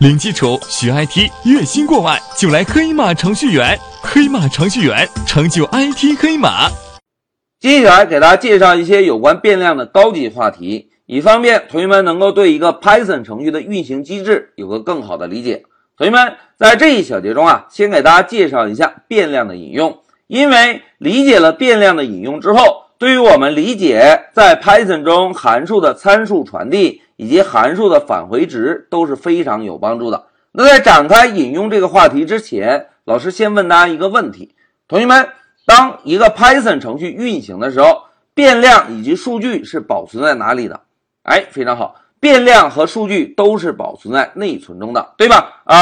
零基础学 IT，月薪过万就来黑马程序员。黑马程序员，成就 IT 黑马。接下来给大家介绍一些有关变量的高级话题，以方便同学们能够对一个 Python 程序的运行机制有个更好的理解。同学们在这一小节中啊，先给大家介绍一下变量的引用，因为理解了变量的引用之后，对于我们理解在 Python 中函数的参数传递。以及函数的返回值都是非常有帮助的。那在展开引用这个话题之前，老师先问大家一个问题：同学们，当一个 Python 程序运行的时候，变量以及数据是保存在哪里的？哎，非常好，变量和数据都是保存在内存中的，对吧？而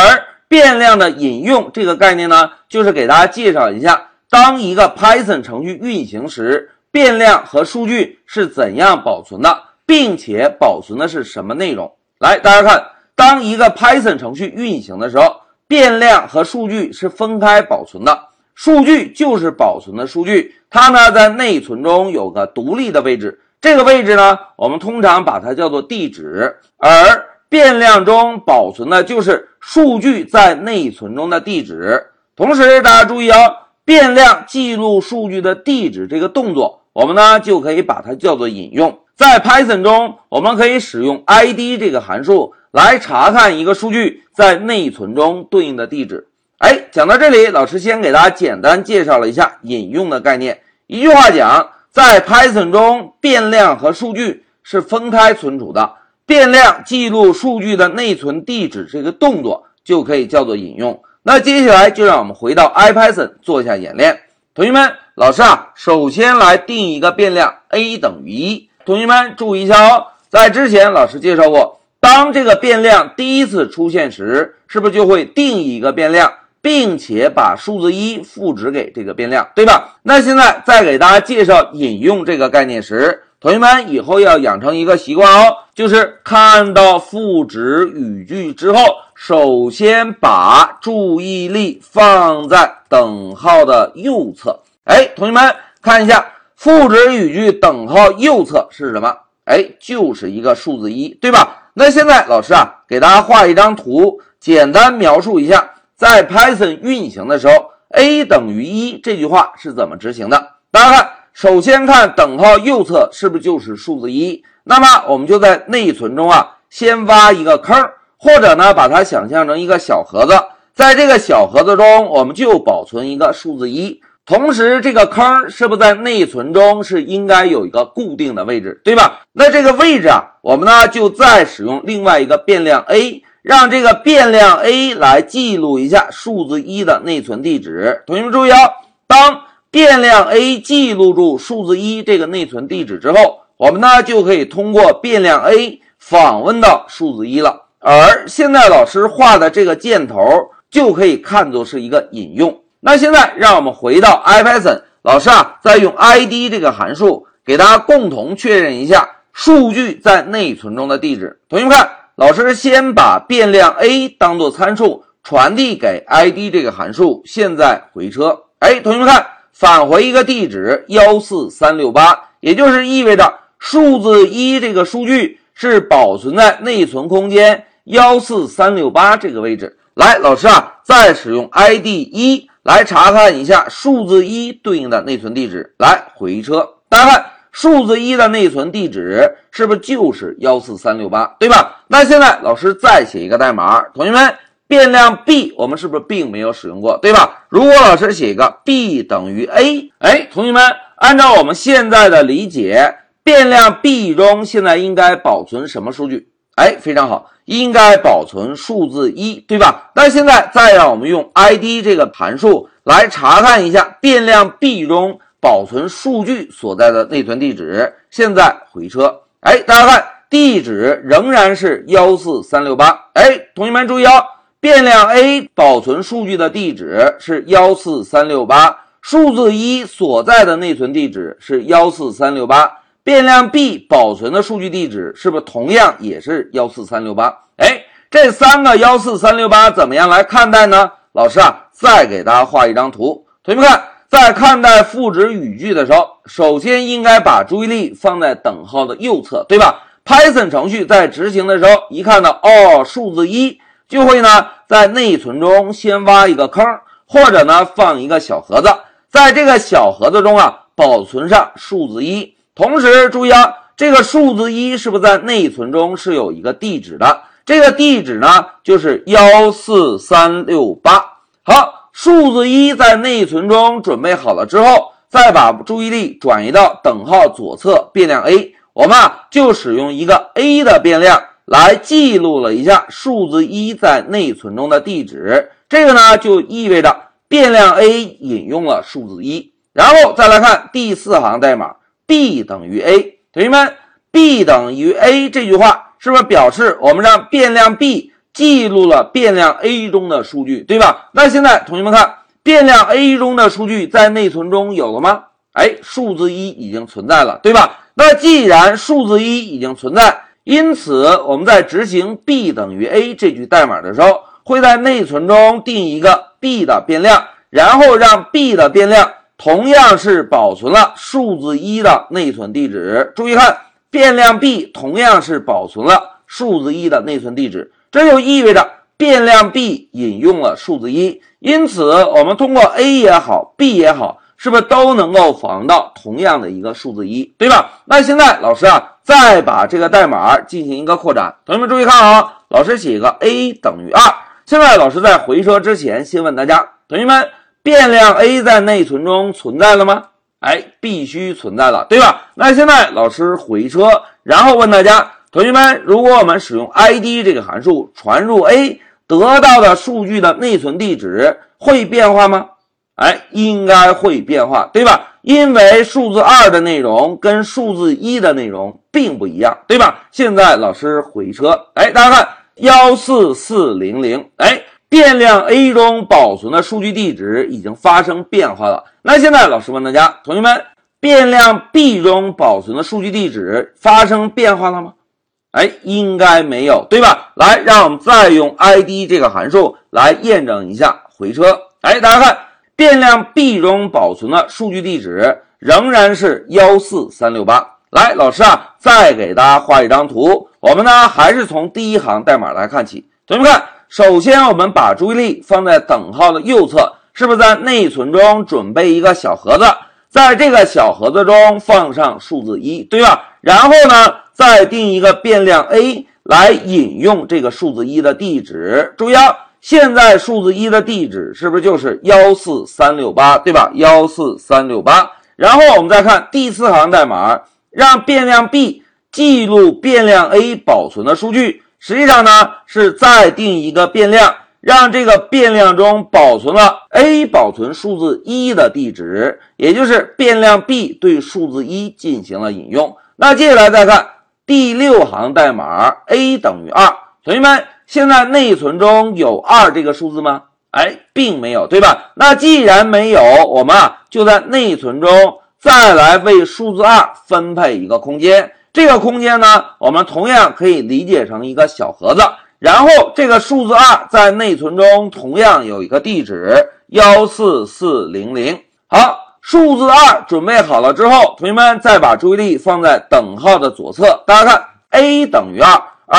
变量的引用这个概念呢，就是给大家介绍一下，当一个 Python 程序运行时，变量和数据是怎样保存的。并且保存的是什么内容？来，大家看，当一个 Python 程序运行的时候，变量和数据是分开保存的。数据就是保存的数据，它呢在内存中有个独立的位置，这个位置呢我们通常把它叫做地址。而变量中保存的就是数据在内存中的地址。同时，大家注意哦，变量记录数据的地址这个动作，我们呢就可以把它叫做引用。在 Python 中，我们可以使用 id 这个函数来查看一个数据在内存中对应的地址。哎，讲到这里，老师先给大家简单介绍了一下引用的概念。一句话讲，在 Python 中，变量和数据是分开存储的。变量记录数据的内存地址这个动作就可以叫做引用。那接下来就让我们回到 IPython 做一下演练。同学们，老师啊，首先来定一个变量 a 等于一。同学们注意一下哦，在之前老师介绍过，当这个变量第一次出现时，是不是就会定一个变量，并且把数字一赋值给这个变量，对吧？那现在再给大家介绍引用这个概念时，同学们以后要养成一个习惯哦，就是看到赋值语句之后，首先把注意力放在等号的右侧。哎，同学们看一下。赋值语句等号右侧是什么？哎，就是一个数字一，对吧？那现在老师啊，给大家画一张图，简单描述一下，在 Python 运行的时候，a 等于一这句话是怎么执行的？大家看，首先看等号右侧是不是就是数字一？那么我们就在内存中啊，先挖一个坑，或者呢，把它想象成一个小盒子，在这个小盒子中，我们就保存一个数字一。同时，这个坑是不是在内存中是应该有一个固定的位置，对吧？那这个位置啊，我们呢就再使用另外一个变量 a，让这个变量 a 来记录一下数字一的内存地址。同学们注意啊，当变量 a 记录住数字一这个内存地址之后，我们呢就可以通过变量 a 访问到数字一了。而现在老师画的这个箭头就可以看作是一个引用。那现在让我们回到 IPython，老师啊，再用 id 这个函数给大家共同确认一下数据在内存中的地址。同学们看，老师先把变量 a 当做参数传递给 id 这个函数，现在回车。哎，同学们看，返回一个地址幺四三六八，也就是意味着数字一这个数据是保存在内存空间幺四三六八这个位置。来，老师啊，再使用 id 一。来查看一下数字一对应的内存地址。来回车，大家看数字一的内存地址是不是就是幺四三六八，对吧？那现在老师再写一个代码，同学们，变量 b 我们是不是并没有使用过，对吧？如果老师写一个 b 等于 a，哎，同学们，按照我们现在的理解，变量 b 中现在应该保存什么数据？哎，非常好，应该保存数字一，对吧？那现在再让我们用 id 这个函数来查看一下变量 b 中保存数据所在的内存地址。现在回车，哎，大家看，地址仍然是幺四三六八。哎，同学们注意哦，变量 a 保存数据的地址是幺四三六八，数字一所在的内存地址是幺四三六八。变量 b 保存的数据地址是不是同样也是幺四三六八？哎，这三个幺四三六八怎么样来看待呢？老师啊，再给大家画一张图。同学们看，在看待赋值语句的时候，首先应该把注意力放在等号的右侧，对吧？Python 程序在执行的时候，一看到哦，数字一就会呢在内存中先挖一个坑，或者呢放一个小盒子，在这个小盒子中啊保存上数字一。同时注意啊，这个数字一是不是在内存中是有一个地址的？这个地址呢就是幺四三六八。好，数字一在内存中准备好了之后，再把注意力转移到等号左侧变量 a，我们啊就使用一个 a 的变量。来记录了一下数字一在内存中的地址，这个呢就意味着变量 a 引用了数字一，然后再来看第四行代码 b 等于 a，同学们，b 等于 a 这句话是不是表示我们让变量 b 记录了变量 a 中的数据，对吧？那现在同学们看，变量 a 中的数据在内存中有了吗？哎，数字一已经存在了，对吧？那既然数字一已经存在，因此，我们在执行 b 等于 a 这句代码的时候，会在内存中定一个 b 的变量，然后让 b 的变量同样是保存了数字一的内存地址。注意看，变量 b 同样是保存了数字一的内存地址，这就意味着变量 b 引用了数字一。因此，我们通过 a 也好，b 也好。是不是都能够访问到同样的一个数字一，对吧？那现在老师啊，再把这个代码进行一个扩展。同学们注意看啊，老师写一个 a 等于二。现在老师在回车之前，先问大家，同学们，变量 a 在内存中存在了吗？哎，必须存在了，对吧？那现在老师回车，然后问大家，同学们，如果我们使用 id 这个函数传入 a 得到的数据的内存地址会变化吗？哎，应该会变化，对吧？因为数字二的内容跟数字一的内容并不一样，对吧？现在老师回车，哎，大家看幺四四零零，哎，变量 a 中保存的数据地址已经发生变化了。那现在老师问大家，同学们，变量 b 中保存的数据地址发生变化了吗？哎，应该没有，对吧？来，让我们再用 id 这个函数来验证一下。回车，哎，大家看。变量 b 中保存的数据地址仍然是幺四三六八。来，老师啊，再给大家画一张图。我们呢，还是从第一行代码来看起。同学们看，首先我们把注意力放在等号的右侧，是不是在内存中准备一个小盒子，在这个小盒子中放上数字一，对吧？然后呢，再定一个变量 a 来引用这个数字一的地址。注意啊。现在数字一的地址是不是就是幺四三六八，对吧？幺四三六八。然后我们再看第四行代码，让变量 b 记录变量 a 保存的数据。实际上呢，是再定一个变量，让这个变量中保存了 a 保存数字一的地址，也就是变量 b 对数字一进行了引用。那接下来再看第六行代码，a 等于二，同学们。现在内存中有二这个数字吗？哎，并没有，对吧？那既然没有，我们啊就在内存中再来为数字二分配一个空间。这个空间呢，我们同样可以理解成一个小盒子。然后这个数字二在内存中同样有一个地址幺四四零零。好，数字二准备好了之后，同学们再把注意力放在等号的左侧，大家看 a 等于二，而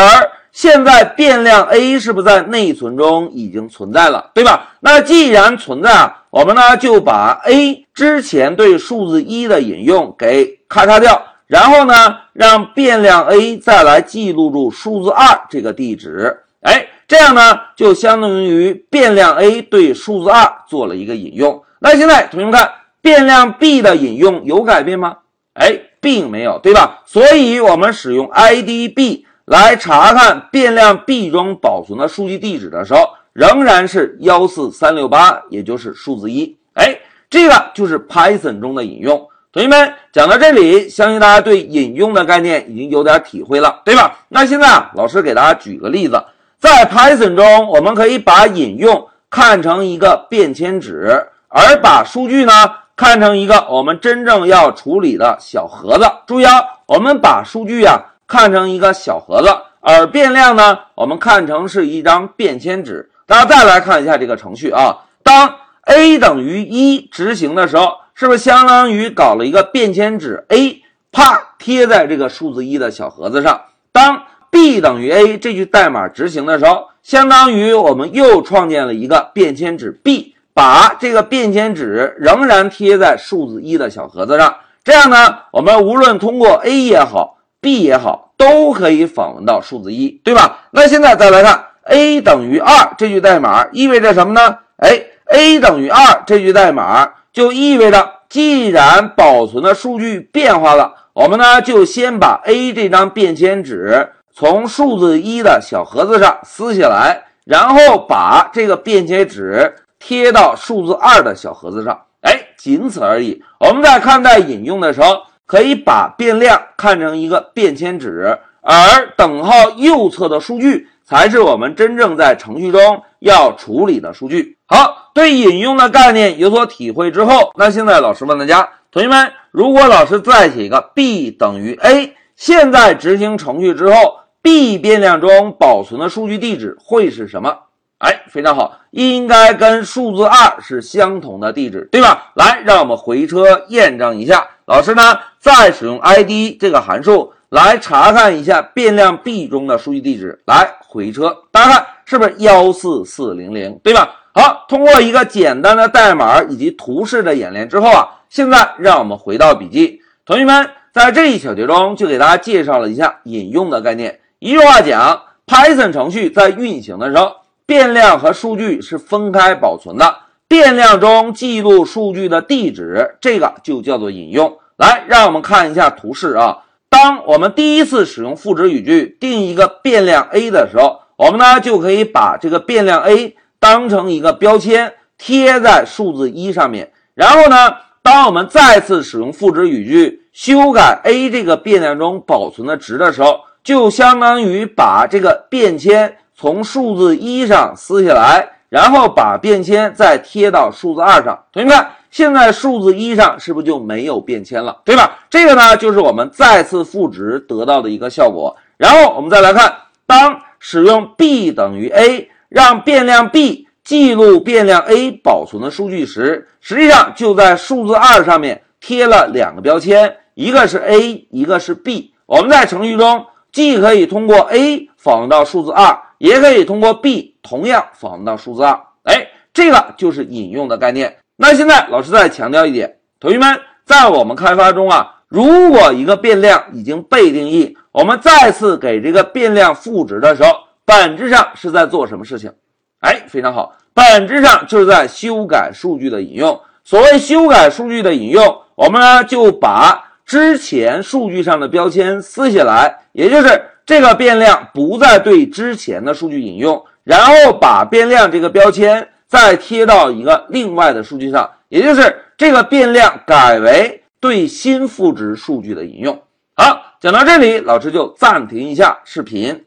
现在变量 a 是不是在内存中已经存在了，对吧？那既然存在啊，我们呢就把 a 之前对数字一的引用给咔嚓掉，然后呢让变量 a 再来记录住数字二这个地址，哎，这样呢就相当于变量 a 对数字二做了一个引用。那现在同学们看，变量 b 的引用有改变吗？哎，并没有，对吧？所以我们使用 id b。来查看变量 b 中保存的数据地址的时候，仍然是幺四三六八，也就是数字一。哎，这个就是 Python 中的引用。同学们讲到这里，相信大家对引用的概念已经有点体会了，对吧？那现在啊，老师给大家举个例子，在 Python 中，我们可以把引用看成一个便签纸，而把数据呢看成一个我们真正要处理的小盒子。注意啊，我们把数据啊。看成一个小盒子，而变量呢，我们看成是一张便签纸。大家再来看一下这个程序啊，当 a 等于一执行的时候，是不是相当于搞了一个便签纸 a，啪贴在这个数字一的小盒子上？当 b 等于 a 这句代码执行的时候，相当于我们又创建了一个便签纸 b，把这个便签纸仍然贴在数字一的小盒子上。这样呢，我们无论通过 a 也好，b 也好，都可以访问到数字一，对吧？那现在再来看 a 等于二这句代码意味着什么呢？哎，a 等于二这句代码就意味着，既然保存的数据变化了，我们呢就先把 a 这张便签纸从数字一的小盒子上撕下来，然后把这个便签纸贴到数字二的小盒子上。哎，仅此而已。我们在看待引用的时候，可以把变量看成一个便签纸，而等号右侧的数据才是我们真正在程序中要处理的数据。好，对引用的概念有所体会之后，那现在老师问大家，同学们，如果老师再写一个 b 等于 a，现在执行程序之后，b 变量中保存的数据地址会是什么？哎，非常好，应该跟数字二是相同的地址，对吧？来，让我们回车验证一下。老师呢，再使用 id 这个函数来查看一下变量 b 中的数据地址。来，回车，大家看是不是幺四四零零，对吧？好，通过一个简单的代码以及图示的演练之后啊，现在让我们回到笔记。同学们，在这一小节中就给大家介绍了一下引用的概念。一句话讲，Python 程序在运行的时候。变量和数据是分开保存的，变量中记录数据的地址，这个就叫做引用。来，让我们看一下图示啊。当我们第一次使用赋值语句定一个变量 a 的时候，我们呢就可以把这个变量 a 当成一个标签贴在数字一上面。然后呢，当我们再次使用赋值语句修改 a 这个变量中保存的值的时候，就相当于把这个便签。从数字一上撕下来，然后把便签再贴到数字二上。同学们，现在数字一上是不是就没有便签了？对吧？这个呢，就是我们再次赋值得到的一个效果。然后我们再来看，当使用 b 等于 a，让变量 b 记录变量 a 保存的数据时，实际上就在数字二上面贴了两个标签，一个是 a，一个是 b。我们在程序中既可以通过 a 访问到数字二。也可以通过 b 同样访问到数字二，哎，这个就是引用的概念。那现在老师再强调一点，同学们，在我们开发中啊，如果一个变量已经被定义，我们再次给这个变量赋值的时候，本质上是在做什么事情？哎，非常好，本质上就是在修改数据的引用。所谓修改数据的引用，我们呢就把之前数据上的标签撕下来，也就是。这个变量不再对之前的数据引用，然后把变量这个标签再贴到一个另外的数据上，也就是这个变量改为对新赋值数据的引用。好，讲到这里，老师就暂停一下视频。